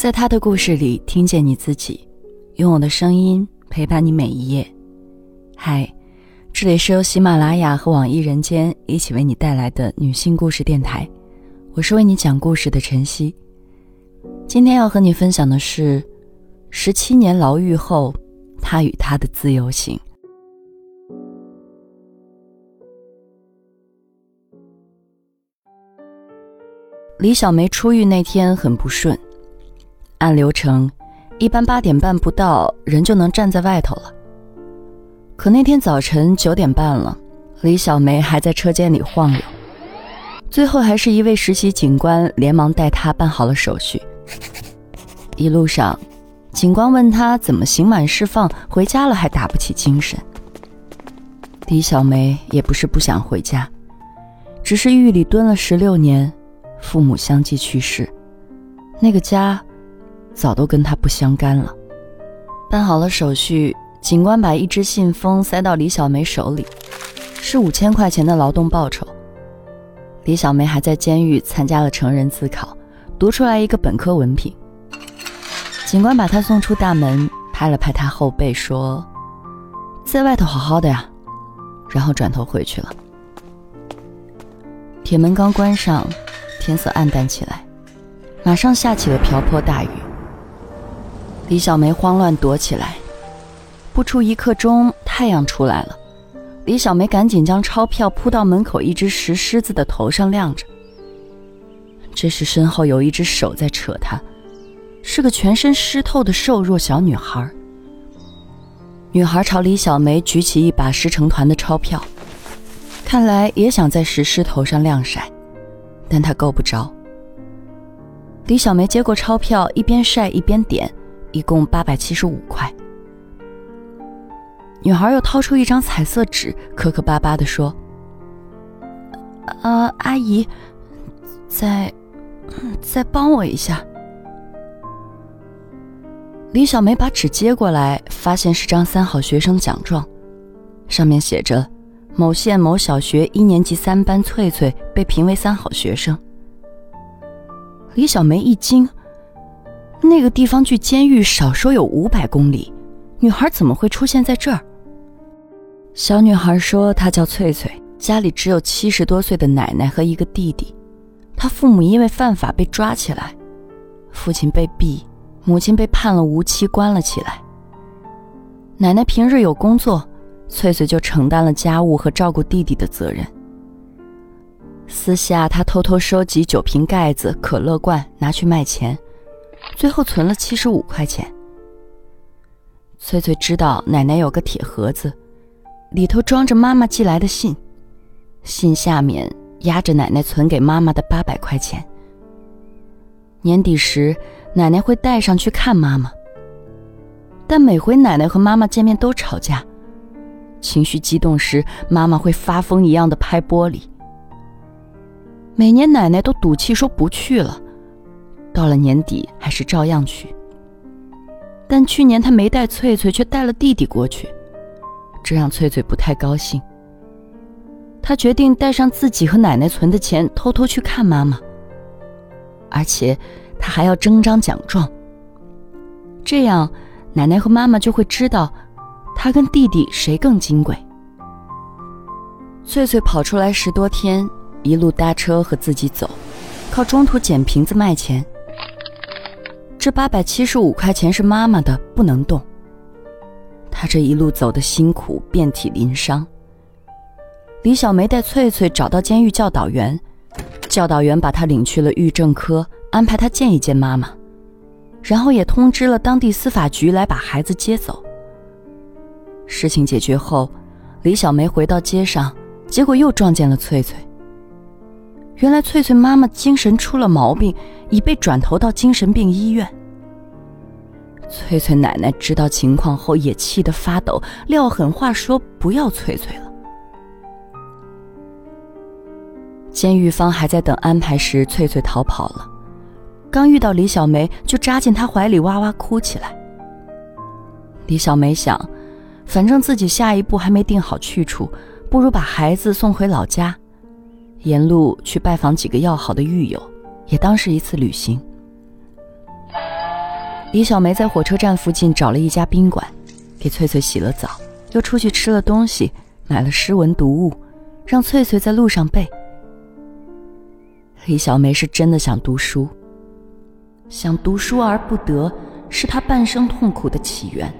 在他的故事里听见你自己，用我的声音陪伴你每一页。嗨，这里是由喜马拉雅和网易人间一起为你带来的女性故事电台，我是为你讲故事的晨曦。今天要和你分享的是，十七年牢狱后，他与他的自由行。李小梅出狱那天很不顺。按流程，一般八点半不到，人就能站在外头了。可那天早晨九点半了，李小梅还在车间里晃悠。最后还是一位实习警官连忙带她办好了手续。一路上，警官问她怎么刑满释放，回家了还打不起精神。李小梅也不是不想回家，只是狱里蹲了十六年，父母相继去世，那个家。早都跟他不相干了。办好了手续，警官把一只信封塞到李小梅手里，是五千块钱的劳动报酬。李小梅还在监狱参加了成人自考，读出来一个本科文凭。警官把她送出大门，拍了拍她后背，说：“在外头好好的呀。”然后转头回去了。铁门刚关上，天色暗淡起来，马上下起了瓢泼大雨。李小梅慌乱躲起来，不出一刻钟，太阳出来了。李小梅赶紧将钞票铺到门口一只石狮子的头上晾着。这时身后有一只手在扯她，是个全身湿透的瘦弱小女孩。女孩朝李小梅举起一把石成团的钞票，看来也想在石狮头上晾晒，但她够不着。李小梅接过钞票，一边晒一边点。一共八百七十五块。女孩又掏出一张彩色纸，磕磕巴巴的说：“啊，阿姨，再再帮我一下。”李小梅把纸接过来，发现是张三好学生奖状，上面写着：“某县某小学一年级三班翠翠被评为三好学生。”李小梅一惊。那个地方距监狱少说有五百公里，女孩怎么会出现在这儿？小女孩说：“她叫翠翠，家里只有七十多岁的奶奶和一个弟弟。她父母因为犯法被抓起来，父亲被毙，母亲被判了无期，关了起来。奶奶平日有工作，翠翠就承担了家务和照顾弟弟的责任。私下，她偷偷收集酒瓶盖子、可乐罐，拿去卖钱。”最后存了七十五块钱。翠翠知道奶奶有个铁盒子，里头装着妈妈寄来的信，信下面压着奶奶存给妈妈的八百块钱。年底时，奶奶会带上去看妈妈，但每回奶奶和妈妈见面都吵架，情绪激动时，妈妈会发疯一样的拍玻璃。每年奶奶都赌气说不去了。到了年底，还是照样去。但去年他没带翠翠，却带了弟弟过去，这让翠翠不太高兴。他决定带上自己和奶奶存的钱，偷偷去看妈妈。而且，他还要争张奖状。这样，奶奶和妈妈就会知道，他跟弟弟谁更金贵。翠翠跑出来十多天，一路搭车和自己走，靠中途捡瓶子卖钱。这八百七十五块钱是妈妈的，不能动。她这一路走的辛苦，遍体鳞伤。李小梅带翠翠找到监狱教导员，教导员把她领去了狱政科，安排她见一见妈妈，然后也通知了当地司法局来把孩子接走。事情解决后，李小梅回到街上，结果又撞见了翠翠。原来翠翠妈妈精神出了毛病，已被转投到精神病医院。翠翠奶奶知道情况后也气得发抖，撂狠话说不要翠翠了。监狱方还在等安排时，翠翠逃跑了，刚遇到李小梅就扎进她怀里哇哇哭起来。李小梅想，反正自己下一步还没定好去处，不如把孩子送回老家。沿路去拜访几个要好的狱友，也当是一次旅行。李小梅在火车站附近找了一家宾馆，给翠翠洗了澡，又出去吃了东西，买了诗文读物，让翠翠在路上背。李小梅是真的想读书，想读书而不得，是她半生痛苦的起源。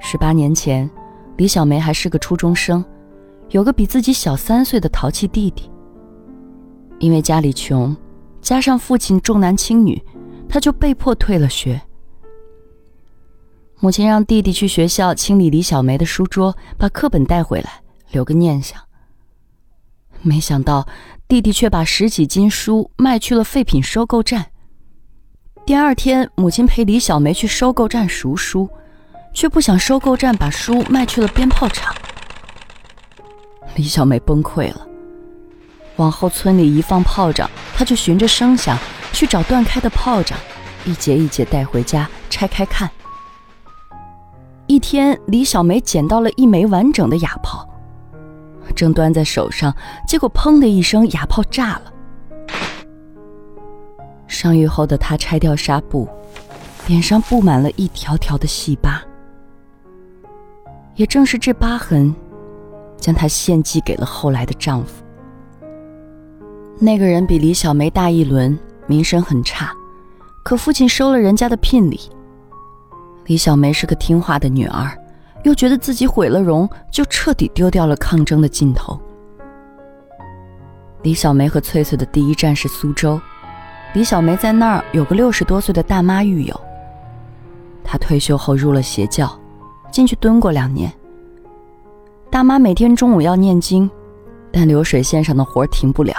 十八年前，李小梅还是个初中生，有个比自己小三岁的淘气弟弟。因为家里穷，加上父亲重男轻女，她就被迫退了学。母亲让弟弟去学校清理李小梅的书桌，把课本带回来，留个念想。没想到。弟弟却把十几斤书卖去了废品收购站。第二天，母亲陪李小梅去收购站赎书，却不想收购站把书卖去了鞭炮厂。李小梅崩溃了。往后村里一放炮仗，她就循着声响去找断开的炮仗，一节一节带回家拆开看。一天，李小梅捡到了一枚完整的哑炮。正端在手上，结果砰的一声，哑炮炸了。伤愈后的他拆掉纱布，脸上布满了一条条的细疤。也正是这疤痕，将她献祭给了后来的丈夫。那个人比李小梅大一轮，名声很差，可父亲收了人家的聘礼。李小梅是个听话的女儿。又觉得自己毁了容，就彻底丢掉了抗争的劲头。李小梅和翠翠的第一站是苏州，李小梅在那儿有个六十多岁的大妈狱友。她退休后入了邪教，进去蹲过两年。大妈每天中午要念经，但流水线上的活停不了，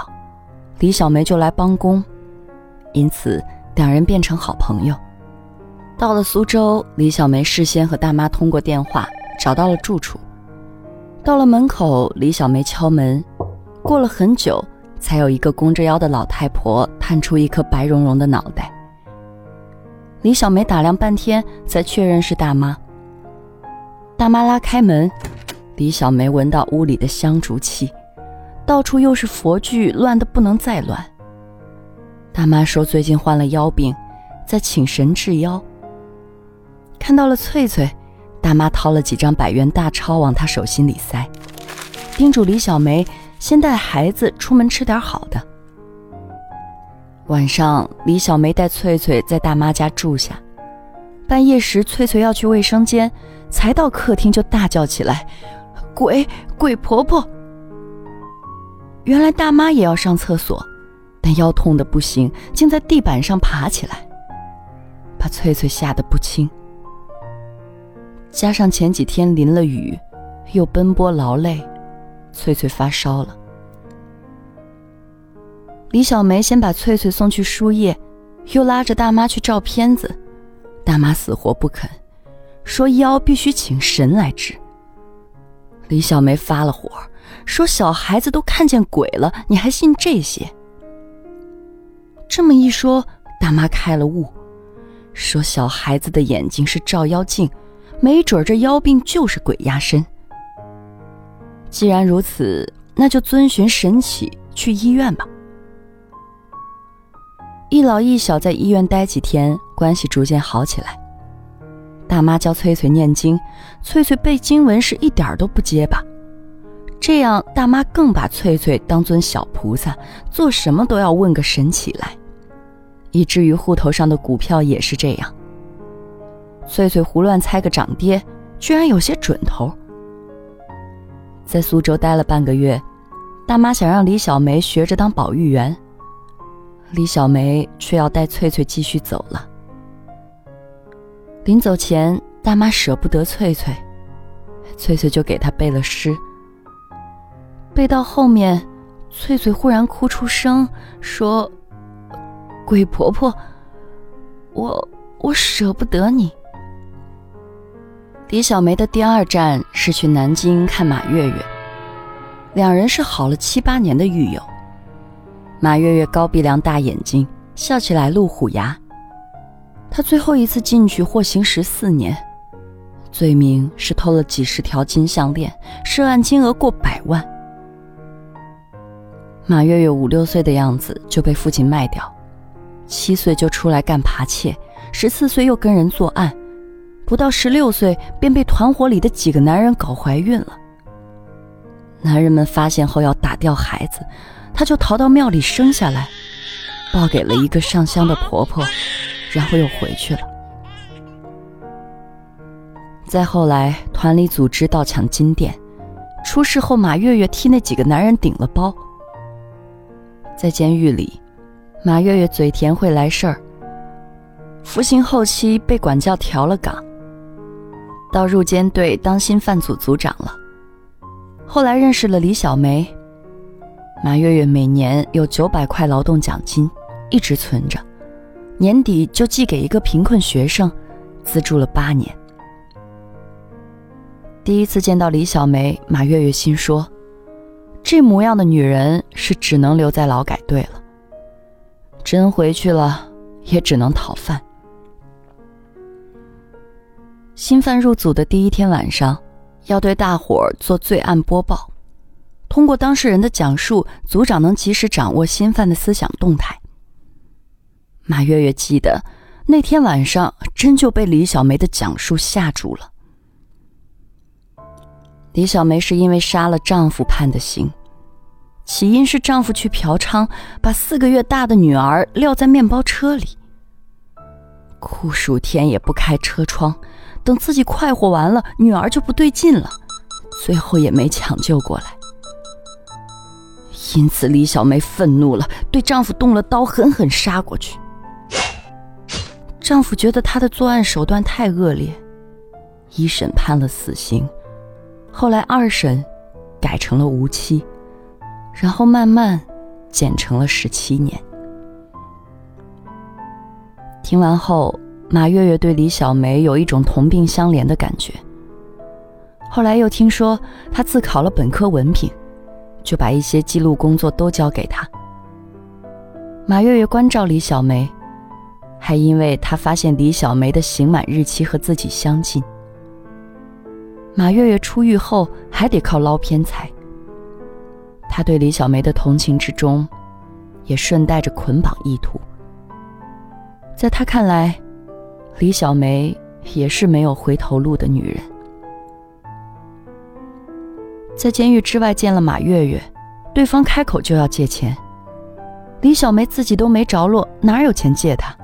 李小梅就来帮工，因此两人变成好朋友。到了苏州，李小梅事先和大妈通过电话找到了住处。到了门口，李小梅敲门，过了很久，才有一个弓着腰的老太婆探出一颗白茸茸的脑袋。李小梅打量半天，才确认是大妈。大妈拉开门，李小梅闻到屋里的香烛气，到处又是佛具，乱得不能再乱。大妈说最近患了腰病，在请神治腰。看到了翠翠，大妈掏了几张百元大钞往她手心里塞，叮嘱李小梅先带孩子出门吃点好的。晚上，李小梅带翠翠在大妈家住下。半夜时，翠翠要去卫生间，才到客厅就大叫起来：“鬼鬼婆婆！”原来大妈也要上厕所，但腰痛的不行，竟在地板上爬起来，把翠翠吓得不轻。加上前几天淋了雨，又奔波劳累，翠翠发烧了。李小梅先把翠翠送去输液，又拉着大妈去照片子，大妈死活不肯，说腰必须请神来治。李小梅发了火，说小孩子都看见鬼了，你还信这些？这么一说，大妈开了悟，说小孩子的眼睛是照妖镜。没准这妖病就是鬼压身。既然如此，那就遵循神启去医院吧。一老一小在医院待几天，关系逐渐好起来。大妈教翠翠念经，翠翠背经文是一点都不结巴。这样，大妈更把翠翠当尊小菩萨，做什么都要问个神起来，以至于户头上的股票也是这样。翠翠胡乱猜个涨跌，居然有些准头。在苏州待了半个月，大妈想让李小梅学着当保育员，李小梅却要带翠翠继续走了。临走前，大妈舍不得翠翠，翠翠就给她背了诗。背到后面，翠翠忽然哭出声，说：“鬼婆婆，我我舍不得你。”李小梅的第二站是去南京看马月月，两人是好了七八年的狱友。马月月高鼻梁、大眼睛，笑起来露虎牙。他最后一次进去获刑十四年，罪名是偷了几十条金项链，涉案金额过百万。马月月五六岁的样子就被父亲卖掉，七岁就出来干扒窃，十四岁又跟人作案，不到十六岁便被团伙里的几个男人搞怀孕了。男人们发现后要打掉孩子，她就逃到庙里生下来，抱给了一个上香的婆婆，然后又回去了。再后来，团里组织盗抢金店，出事后马月月替那几个男人顶了包。在监狱里，马月月嘴甜会来事儿。服刑后期被管教调了岗，到入监队当新犯组组长了。后来认识了李小梅，马月月每年有九百块劳动奖金，一直存着，年底就寄给一个贫困学生，资助了八年。第一次见到李小梅，马月月心说：“这模样的女人是只能留在劳改队了，真回去了也只能讨饭。”新犯入组的第一天晚上。要对大伙儿做罪案播报，通过当事人的讲述，组长能及时掌握新犯的思想动态。马月月记得那天晚上，真就被李小梅的讲述吓住了。李小梅是因为杀了丈夫判的刑，起因是丈夫去嫖娼，把四个月大的女儿撂在面包车里，酷暑天也不开车窗。等自己快活完了，女儿就不对劲了，最后也没抢救过来。因此，李小梅愤怒了，对丈夫动了刀，狠狠杀过去。丈夫觉得她的作案手段太恶劣，一审判了死刑，后来二审改成了无期，然后慢慢减成了十七年。听完后。马月月对李小梅有一种同病相怜的感觉。后来又听说她自考了本科文凭，就把一些记录工作都交给她。马月月关照李小梅，还因为他发现李小梅的刑满日期和自己相近。马月月出狱后还得靠捞偏财。他对李小梅的同情之中，也顺带着捆绑意图。在他看来。李小梅也是没有回头路的女人，在监狱之外见了马月月，对方开口就要借钱，李小梅自己都没着落，哪有钱借他？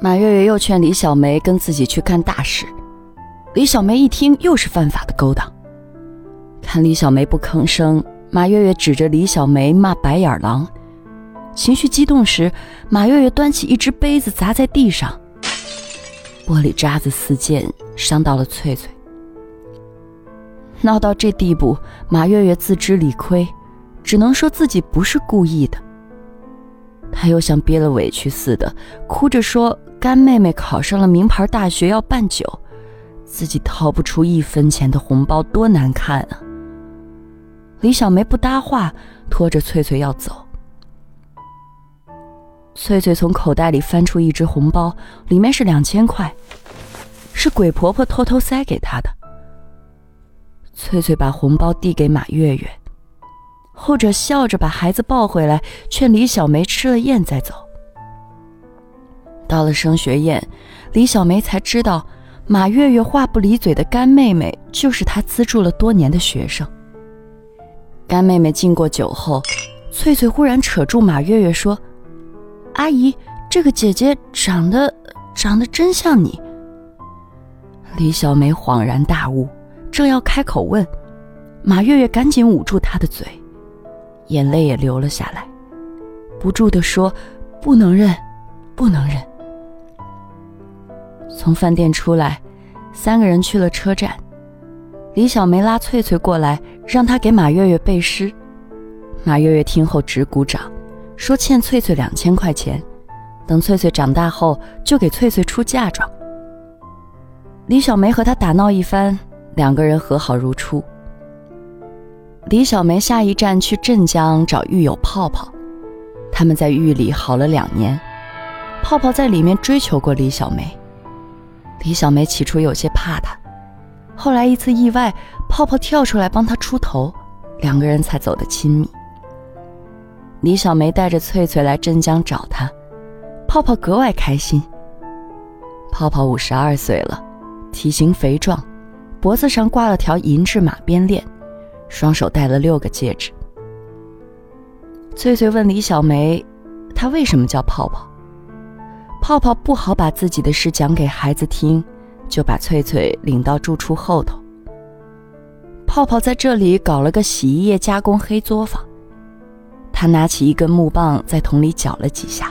马月月又劝李小梅跟自己去干大事，李小梅一听又是犯法的勾当，看李小梅不吭声，马月月指着李小梅骂白眼狼。情绪激动时，马月月端起一只杯子砸在地上，玻璃渣子四溅，伤到了翠翠。闹到这地步，马月月自知理亏，只能说自己不是故意的。她又像憋了委屈似的，哭着说：“干妹妹考上了名牌大学，要办酒，自己掏不出一分钱的红包，多难看啊！”李小梅不搭话，拖着翠翠要走。翠翠从口袋里翻出一只红包，里面是两千块，是鬼婆婆偷偷塞给她的。翠翠把红包递给马月月，后者笑着把孩子抱回来，劝李小梅吃了宴再走。到了升学宴，李小梅才知道，马月月话不离嘴的干妹妹就是她资助了多年的学生。干妹妹敬过酒后，翠翠忽然扯住马月月说。阿姨，这个姐姐长得长得真像你。李小梅恍然大悟，正要开口问，马月月赶紧捂住她的嘴，眼泪也流了下来，不住地说：“不能认，不能认。”从饭店出来，三个人去了车站。李小梅拉翠翠过来，让她给马月月背诗。马月月听后直鼓掌。说欠翠翠两千块钱，等翠翠长大后就给翠翠出嫁妆。李小梅和他打闹一番，两个人和好如初。李小梅下一站去镇江找狱友泡泡，他们在狱里好了两年，泡泡在里面追求过李小梅。李小梅起初有些怕他，后来一次意外，泡泡跳出来帮他出头，两个人才走得亲密。李小梅带着翠翠来镇江找他，泡泡格外开心。泡泡五十二岁了，体型肥壮，脖子上挂了条银质马鞭链，双手戴了六个戒指。翠翠问李小梅：“她为什么叫泡泡？”泡泡不好把自己的事讲给孩子听，就把翠翠领到住处后头。泡泡在这里搞了个洗衣液加工黑作坊。他拿起一根木棒，在桶里搅了几下，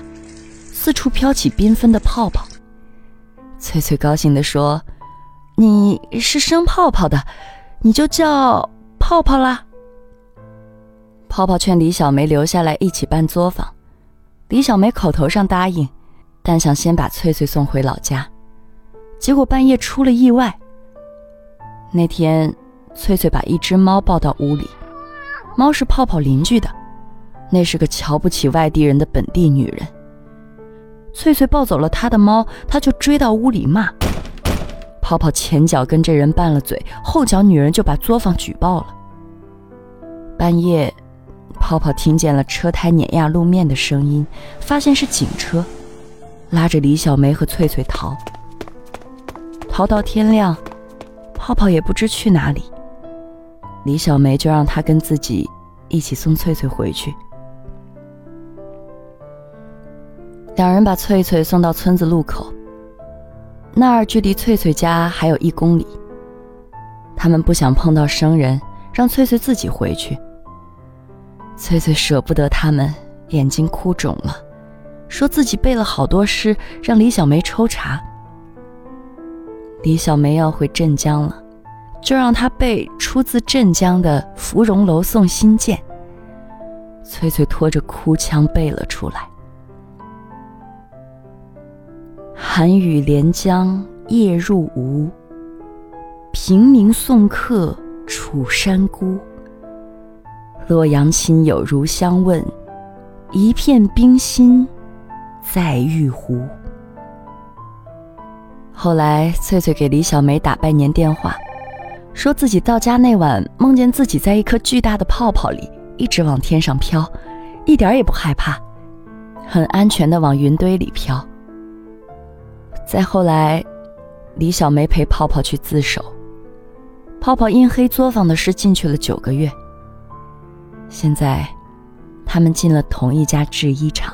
四处飘起缤纷的泡泡。翠翠高兴地说：“你是生泡泡的，你就叫泡泡啦。”泡泡劝李小梅留下来一起办作坊，李小梅口头上答应，但想先把翠翠送回老家。结果半夜出了意外。那天，翠翠把一只猫抱到屋里，猫是泡泡邻居的，那是个瞧不起外地人的本地女人。翠翠抱走了她的猫，她就追到屋里骂。泡泡前脚跟这人拌了嘴，后脚女人就把作坊举报了。半夜，泡泡听见了车胎碾压路面的声音，发现是警车，拉着李小梅和翠翠逃。逃到天亮，泡泡也不知去哪里。李小梅就让他跟自己一起送翠翠回去。两人把翠翠送到村子路口，那儿距离翠翠家还有一公里。他们不想碰到生人，让翠翠自己回去。翠翠舍不得他们，眼睛哭肿了，说自己背了好多诗，让李小梅抽查。李小梅要回镇江了，就让她背出自镇江的《芙蓉楼送辛渐》。翠翠拖着哭腔背了出来。寒雨连江夜入吴，平明送客楚山孤。洛阳亲友如相问，一片冰心在玉湖。后来，翠翠给李小梅打拜年电话，说自己到家那晚梦见自己在一颗巨大的泡泡里，一直往天上飘，一点也不害怕，很安全的往云堆里飘。再后来，李小梅陪泡泡去自首。泡泡因黑作坊的事进去了九个月。现在，他们进了同一家制衣厂。